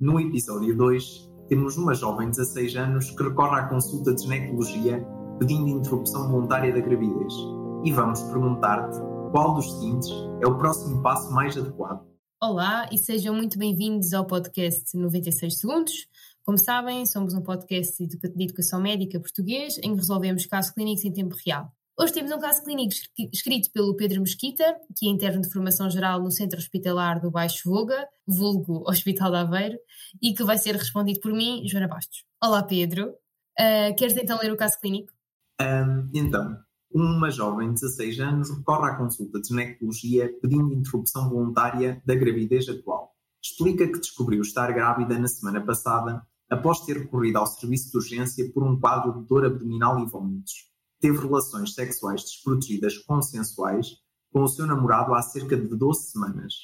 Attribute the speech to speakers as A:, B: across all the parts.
A: No episódio 2, temos uma jovem de 16 anos que recorre à consulta de ginecologia pedindo interrupção voluntária da gravidez. E vamos perguntar-te qual dos seguintes é o próximo passo mais adequado.
B: Olá e sejam muito bem-vindos ao podcast 96 Segundos. Como sabem, somos um podcast de educação médica português em que resolvemos casos clínicos em tempo real. Hoje temos um caso clínico escrito pelo Pedro Mesquita, que é interno de formação geral no Centro Hospitalar do Baixo Voga, vulgo Hospital de Aveiro, e que vai ser respondido por mim, Joana Bastos. Olá Pedro, uh, queres então ler o caso clínico?
A: Um, então, uma jovem de 16 anos recorre à consulta de ginecologia pedindo interrupção voluntária da gravidez atual. Explica que descobriu estar grávida na semana passada após ter recorrido ao serviço de urgência por um quadro de dor abdominal e vômitos. Teve relações sexuais desprotegidas consensuais com o seu namorado há cerca de 12 semanas.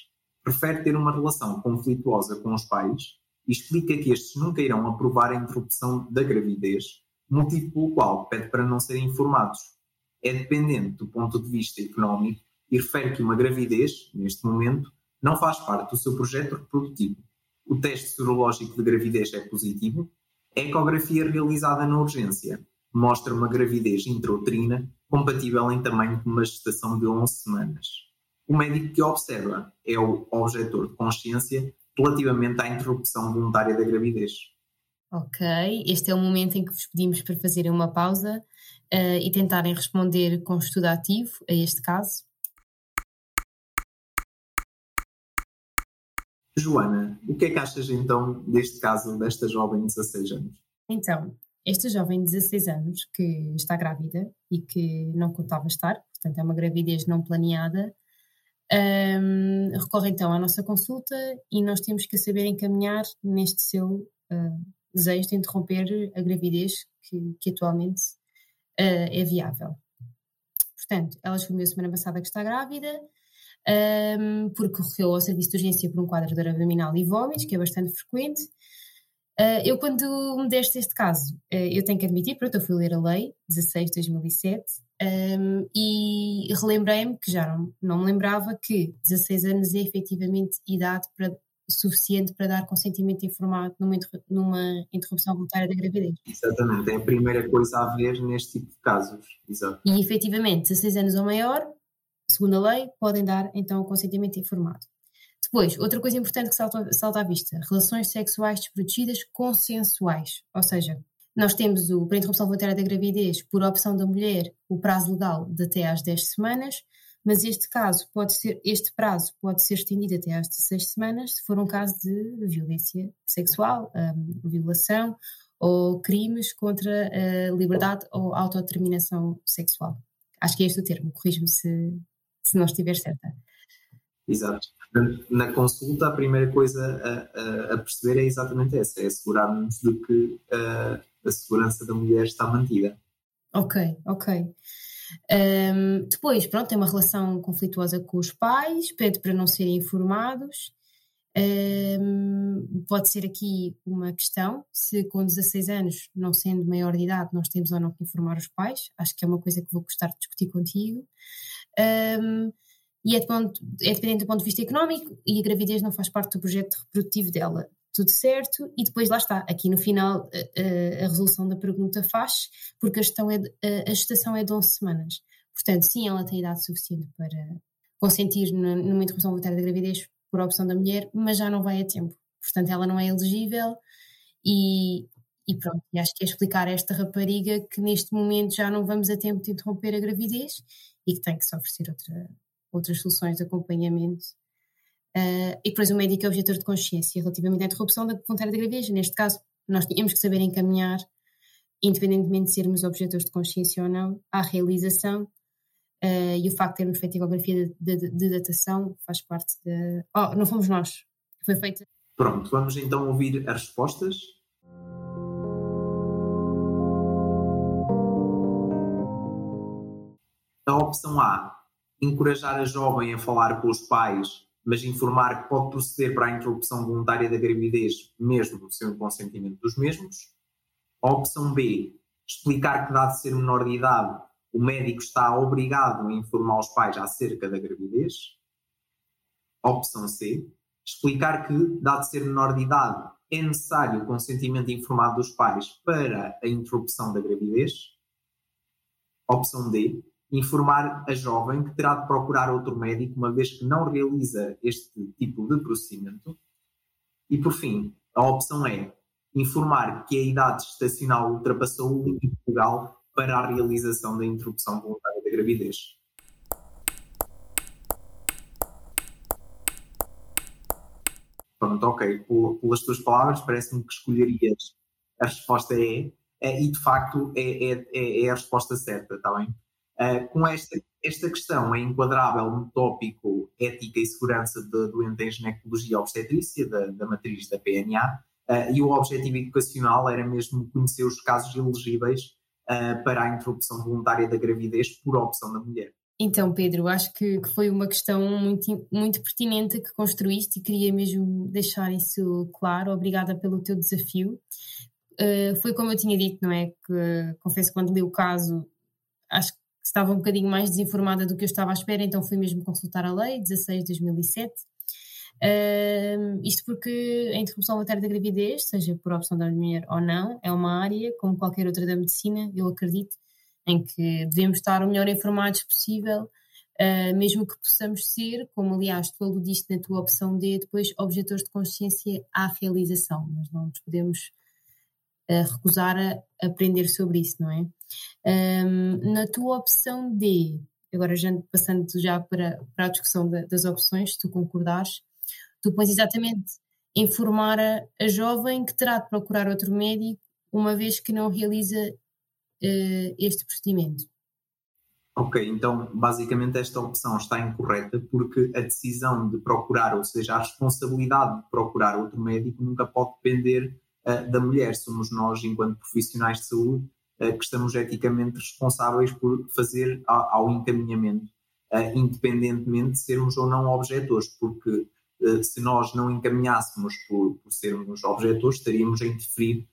A: Prefere ter uma relação conflituosa com os pais e explica que estes nunca irão aprovar a interrupção da gravidez, motivo pelo qual pede para não serem informados. É dependente do ponto de vista económico e refere que uma gravidez, neste momento, não faz parte do seu projeto reprodutivo o teste sorológico de gravidez é positivo, a ecografia realizada na urgência mostra uma gravidez intrauterina compatível em tamanho com uma gestação de 11 semanas. O médico que observa é o objetor de consciência relativamente à interrupção voluntária da gravidez.
B: Ok, este é o momento em que vos pedimos para fazerem uma pausa uh, e tentarem responder com estudo ativo a este caso.
A: Joana, o que é que achas então deste caso desta jovem de 16 anos?
B: Então, esta jovem de 16 anos que está grávida e que não contava estar, portanto é uma gravidez não planeada, um, recorre então à nossa consulta e nós temos que saber encaminhar neste seu uh, desejo de interromper a gravidez que, que atualmente uh, é viável. Portanto, ela descobriu semana passada que está grávida, um, porque recorreu ao serviço de urgência por um quadro de abdominal e vômitos, que é bastante frequente. Uh, eu, quando me deste este caso, uh, eu tenho que admitir, pronto, eu fui ler a lei 16 de 2007 um, e relembrei-me que já não, não me lembrava que 16 anos é efetivamente idade para, suficiente para dar consentimento informado numa, numa interrupção voluntária da gravidez.
A: Exatamente, é a primeira coisa a ver neste tipo de casos. Exato.
B: E efetivamente, 16 anos ou maior, segundo a lei, podem dar então o consentimento informado. Depois, outra coisa importante que salta, salta à vista: relações sexuais desprotegidas consensuais. Ou seja, nós temos o, para interrupção voluntária da gravidez, por opção da mulher, o prazo legal de até às 10 semanas, mas este caso pode ser, este prazo pode ser estendido até às 16 semanas se for um caso de violência sexual, um, violação ou crimes contra a liberdade ou autodeterminação sexual. Acho que é este o termo, corrijo-me se, se não estiver certa.
A: Exato. Na consulta, a primeira coisa a, a, a perceber é exatamente essa: é assegurarmos de que a, a segurança da mulher está mantida.
B: Ok, ok. Um, depois, pronto, tem uma relação conflituosa com os pais, pede para não serem informados. Um, pode ser aqui uma questão se com 16 anos, não sendo maior de idade, nós temos ou não que informar os pais. Acho que é uma coisa que vou gostar de discutir contigo. Um, e é, de ponto, é dependente do ponto de vista económico e a gravidez não faz parte do projeto reprodutivo dela. Tudo certo, e depois lá está, aqui no final a, a resolução da pergunta faz, porque a, é a gestação é de 11 semanas. Portanto, sim, ela tem idade suficiente para consentir numa interrupção voluntária da gravidez por opção da mulher, mas já não vai a tempo. Portanto, ela não é elegível e, e pronto, e acho que é explicar a esta rapariga que neste momento já não vamos a tempo de interromper a gravidez e que tem que se oferecer outra, outras soluções de acompanhamento. Uh, e depois o médico é objetor de consciência relativamente à interrupção da voluntária da gravidez. Neste caso, nós tínhamos que saber encaminhar, independentemente de sermos objetores de consciência ou não, à realização. Uh, e o facto de termos feito ecografia de, de, de, datação faz parte de. Oh, não fomos nós, foi feita.
A: Pronto, vamos então ouvir as respostas. A opção A encorajar a jovem a falar com os pais, mas informar que pode proceder para a interrupção voluntária da gravidez, mesmo sem o consentimento dos mesmos. A opção B, explicar que, dado ser menor de idade, o médico está obrigado a informar os pais acerca da gravidez. A opção C, explicar que, dado ser menor de idade, é necessário o consentimento informado dos pais para a interrupção da gravidez. Opção D, informar a jovem que terá de procurar outro médico uma vez que não realiza este tipo de procedimento. E por fim, a opção é informar que a idade gestacional ultrapassou o limite legal para a realização da interrupção voluntária da gravidez. Pronto, ok, pelas tuas palavras, parece-me que escolherias a resposta é, e de facto é, é, é a resposta certa, está bem? Uh, com esta, esta questão é enquadrável no tópico ética e segurança da doente em ginecologia obstetrícia, da, da matriz da PNA, uh, eh, e o objetivo educacional era mesmo conhecer os casos elegíveis uh, para a interrupção voluntária da gravidez por opção da mulher.
B: Então, Pedro, acho que, que, foi uma questão muito, muito pertinente que construíste e queria mesmo deixar isso claro. Obrigada pelo teu desafio. Foi como eu tinha dito, não é? Que confesso que quando li o caso, acho que estava um bocadinho mais desinformada do que eu estava à espera, então fui mesmo consultar a lei 16 de 2007. Uh, isto porque a interrupção voluntária da gravidez, seja por opção da mulher ou não, é uma área, como qualquer outra da medicina, eu acredito, em que devemos estar o melhor informados possível, uh, mesmo que possamos ser, como aliás tu aludiste na tua opção D, depois objetores de consciência à realização, mas não nos podemos uh, recusar a aprender sobre isso, não é? Um, na tua opção D, agora já passando já para, para a discussão de, das opções, se tu concordares, tu pões exatamente informar a, a jovem que terá de procurar outro médico uma vez que não realiza uh, este procedimento.
A: Ok, então basicamente esta opção está incorreta porque a decisão de procurar, ou seja, a responsabilidade de procurar outro médico nunca pode depender uh, da mulher. Somos nós, enquanto profissionais de saúde, que estamos eticamente responsáveis por fazer ao encaminhamento, uh, independentemente de sermos ou não objetores, porque se nós não encaminhássemos por, por sermos objetores, estaríamos a interferir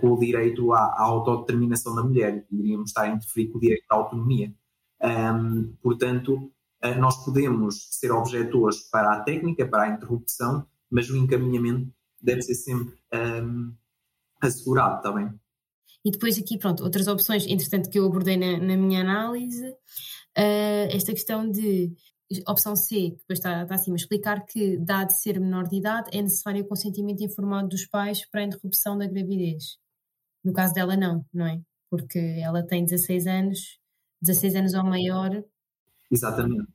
A: com o direito à, à, autodeterminação da mulher, iríamos estar a interferir com o direito à autonomia. Portanto, nós podemos ser objetores para a técnica, para a interrupção, mas o encaminhamento deve ser sempre um, assegurado, bem?
B: E depois aqui, pronto, outras opções, entretanto, que eu abordei na, na minha análise, uh, esta questão de opção C, que depois está, está acima, explicar que, dado ser menor de idade, é necessário o consentimento informado dos pais para a interrupção da gravidez. No caso dela, não, não é? Porque ela tem 16 anos, 16 anos ou maior.
A: Exatamente.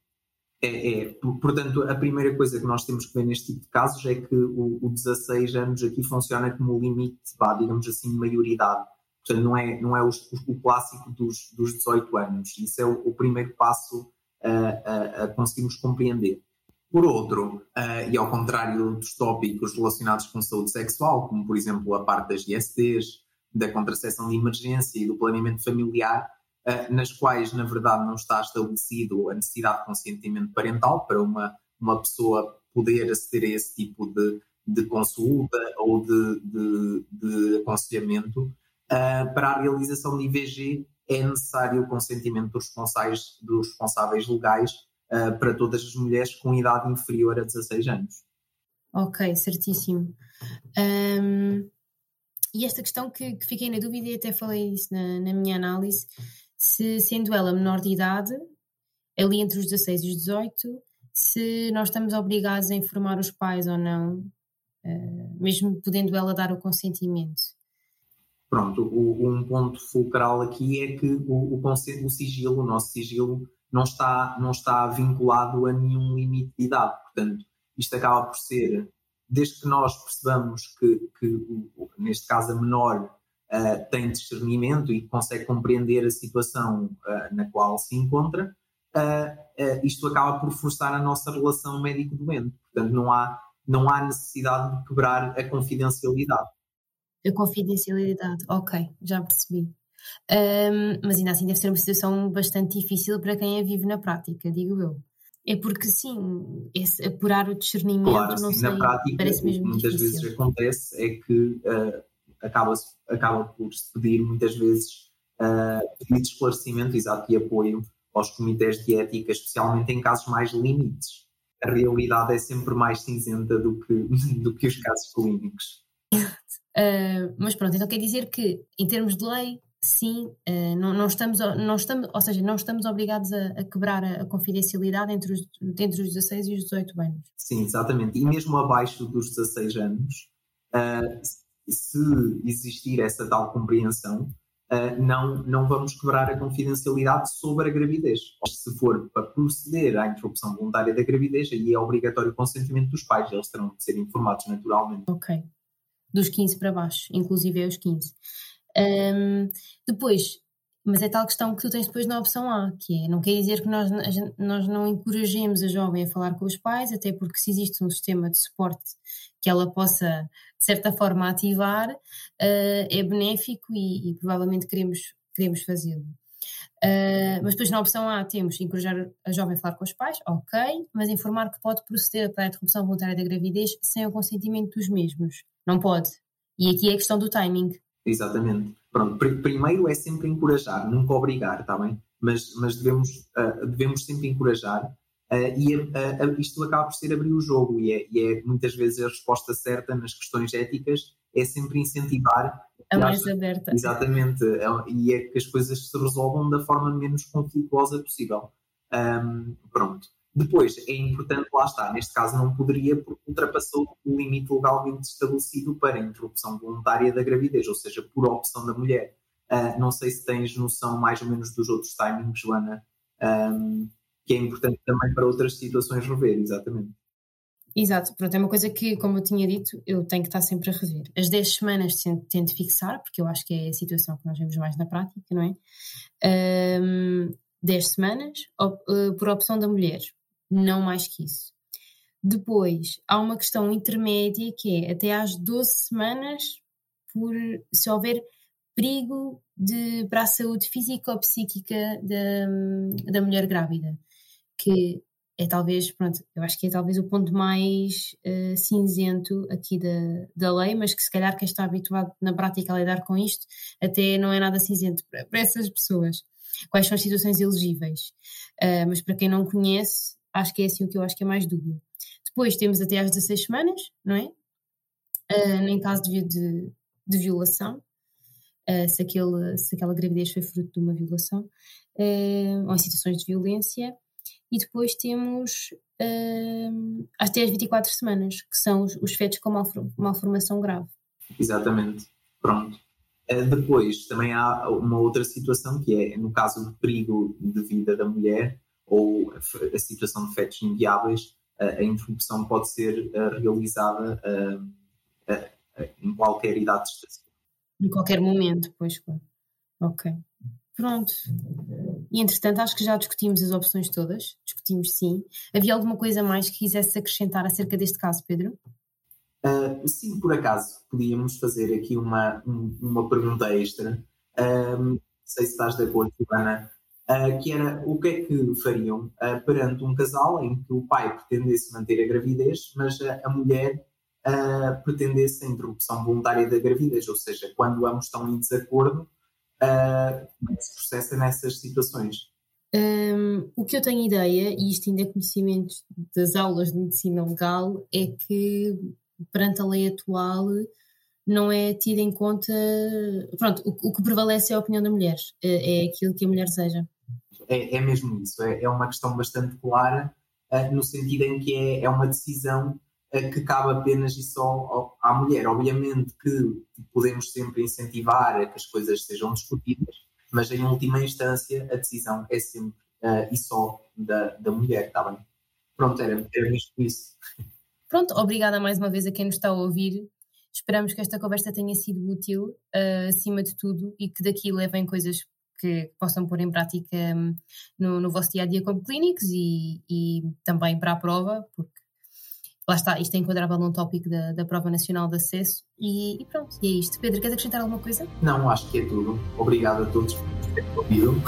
A: É, é, portanto, a primeira coisa que nós temos que ver neste tipo de casos é que o, o 16 anos aqui funciona como o limite, vá, digamos assim, de maioridade. Portanto, não é, não é o, o clássico dos, dos 18 anos. Isso é o, o primeiro passo a, a, conseguirmos compreender. Por outro, uh, e ao contrário dos tópicos relacionados com saúde sexual, como por exemplo a parte das ISTs, da contracepção de emergência e do planeamento familiar, uh, nas quais na verdade não está estabelecido a necessidade de consentimento parental para uma, uma pessoa poder aceder a esse tipo de, de consulta ou de, de, de aconselhamento, uh, para a realização de IVG é necessário o consentimento dos responsáveis, dos responsáveis legais uh, para todas as mulheres com idade inferior a 16 anos.
B: Ok, certíssimo. Um, e esta questão que, que, fiquei na dúvida e até falei isso na, na, minha análise, se sendo ela menor de idade, ali entre os 16 e os 18, se nós estamos obrigados a informar os pais ou não, uh, mesmo podendo ela dar o consentimento.
A: Pronto, o, um ponto fulcral aqui é que o, o, o sigilo, o nosso sigilo, não está, não está vinculado a nenhum limite de idade. Portanto, isto acaba por ser, desde que nós percebamos que, que neste caso, a menor uh, tem discernimento e consegue compreender a situação uh, na qual se encontra, uh, isto acaba por forçar a nossa relação médico-doente. Portanto, não há, não há necessidade de quebrar a confidencialidade.
B: A confidencialidade, ok, já percebi. Um, mas ainda assim deve ser uma situação bastante difícil para quem a vive na prática, digo eu. É porque sim, esse apurar o discernimento, claro, não sim, sei, na prática, parece mesmo
A: muitas
B: difícil.
A: vezes acontece é que uh, acaba, acaba por se pedir muitas vezes uh, de esclarecimento, exato, e apoio aos comitês de ética, especialmente em casos mais limites. A realidade é sempre mais cinzenta do que, do que os casos clínicos.
B: Uh, mas pronto, então quer dizer que, em termos de lei, sim, uh, não, não, estamos, não estamos, ou seja, não estamos obrigados a, a quebrar a, a, confidencialidade entre os, entre os 16 e os 18 anos.
A: Sim, exatamente. E mesmo abaixo dos 16 anos, uh, se existir essa tal compreensão, não, não vamos quebrar a confidencialidade sobre a gravidez. Se for para proceder à interrupção voluntária da gravidez, aí é obrigatório o consentimento dos pais, eles terão de ser informados naturalmente.
B: Ok. Dos 15 para baixo, inclusive aos 15. Um, depois, mas é tal questão que tu tens depois na opção A, que é, não quer dizer que nós, nós não encorajemos a jovem a falar com os pais, até porque se existe um sistema de suporte que ela possa, de certa forma, ativar, uh, é benéfico e, e, provavelmente queremos, queremos fazê-lo. Uh, mas depois na opção A temos encorajar a jovem a falar com os pais, ok, mas informar que pode proceder para a interrupção voluntária da gravidez sem o consentimento dos mesmos. Não pode. E aqui é a questão do timing.
A: Exatamente. Pronto, pr primeiro é sempre encorajar, nunca obrigar, está bem? Mas, mas devemos, uh, devemos sempre encorajar uh, e uh, isto acaba por ser abrir o jogo e é, e é, muitas vezes a resposta certa nas questões éticas é sempre incentivar
B: a mais acha, aberta.
A: Exatamente, é, e é que as coisas se resolvam da forma menos conflituosa possível. Um, pronto. Depois, é importante, lá está, neste caso não poderia, porque ultrapassou o limite legalmente estabelecido para a interrupção voluntária da gravidez, ou seja, por opção da mulher. Uh, não sei se tens noção mais ou menos dos outros timings, Joana, um, que é importante também para outras situações rever, exatamente.
B: Exato, pronto, é uma coisa que, como eu tinha dito, eu tenho que estar sempre a rever. As 10 semanas tento fixar, porque eu acho que é a situação que nós vemos mais na prática, não é? Um, 10 semanas eh, por opção da mulher não mais que isso. Depois, há uma questão intermédia que é até às 12 semanas, por, se houver perigo de, para a saúde física ou psíquica da, da mulher grávida, que é talvez, pronto, eu acho que é talvez o ponto mais uh, cinzento aqui da, da lei, mas que se calhar quem está habituado na prática a lidar com isto até não é nada cinzento para, para essas pessoas. Quais são as situações elegíveis? Uh, mas para quem não conhece, acho que é assim o que eu acho que é mais dúbio. Depois temos até às 16 semanas, não é? Uh, em caso de, de, de violação, uh, se, aquele, se aquela gravidez foi fruto de uma violação, uh, ou em situações de violência. E depois temos uh, até às 24 semanas, que são os, os fetos com malformação grave.
A: Exatamente. Pronto. Depois também há uma outra situação que é, no caso do perigo de vida da mulher, ou a, situação de fetos inviáveis, a interrupção pode ser realizada em qualquer idade estacional.
B: Em qualquer momento, pois, claro. Ok. Pronto. E entretanto, acho que já discutimos as opções todas. Discutimos sim. Havia alguma coisa mais que quisesse acrescentar acerca deste caso, Pedro?
A: Uh, sim, por acaso, podíamos fazer aqui uma, uma pergunta extra. não sei se estás de acordo, Ivana, uh, que era o que é que fariam uh, perante um casal em que o pai pretendesse manter a gravidez, mas a mulher uh, pretendesse a interrupção voluntária da gravidez, ou seja, quando ambos estão em desacordo, como é que se processa nessas situações?
B: Um, o que eu tenho ideia, e isto ainda é conhecimento das aulas de medicina legal, é que perante a lei atual não é tido em conta. Pronto, o, o que prevalece é a opinião da mulher, é, é aquilo que a mulher deseja
A: é, é mesmo isso, é, é, uma questão bastante clara, uh, no sentido em que é, é uma decisão uh, que cabe apenas e só à mulher. Obviamente que podemos sempre incentivar a que as coisas sejam discutidas, mas em última instância a decisão é sempre uh, e só da, da mulher, está bem? Pronto, era, era mesmo isso.
B: Pronto, obrigada mais uma vez a quem nos está a ouvir. Esperamos que esta conversa tenha sido útil, uh, acima de tudo, e que daqui levem coisas que possam pôr em prática hum, no, no vosso dia a dia como clínicos e, e também para a prova, porque lá está, isto é enquadrável num tópico da, da Prova Nacional de Acesso e, e, pronto, e é isto. Pedro, queres acrescentar alguma coisa?
A: Não, acho que é tudo. Obrigado a todos por terem ouvido.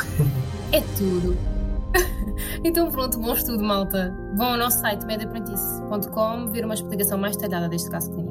B: É tudo. então pronto, bom estudo, malta. Vão ao nosso site mediaprendice.com ver uma explicação mais detalhada deste caso clínico.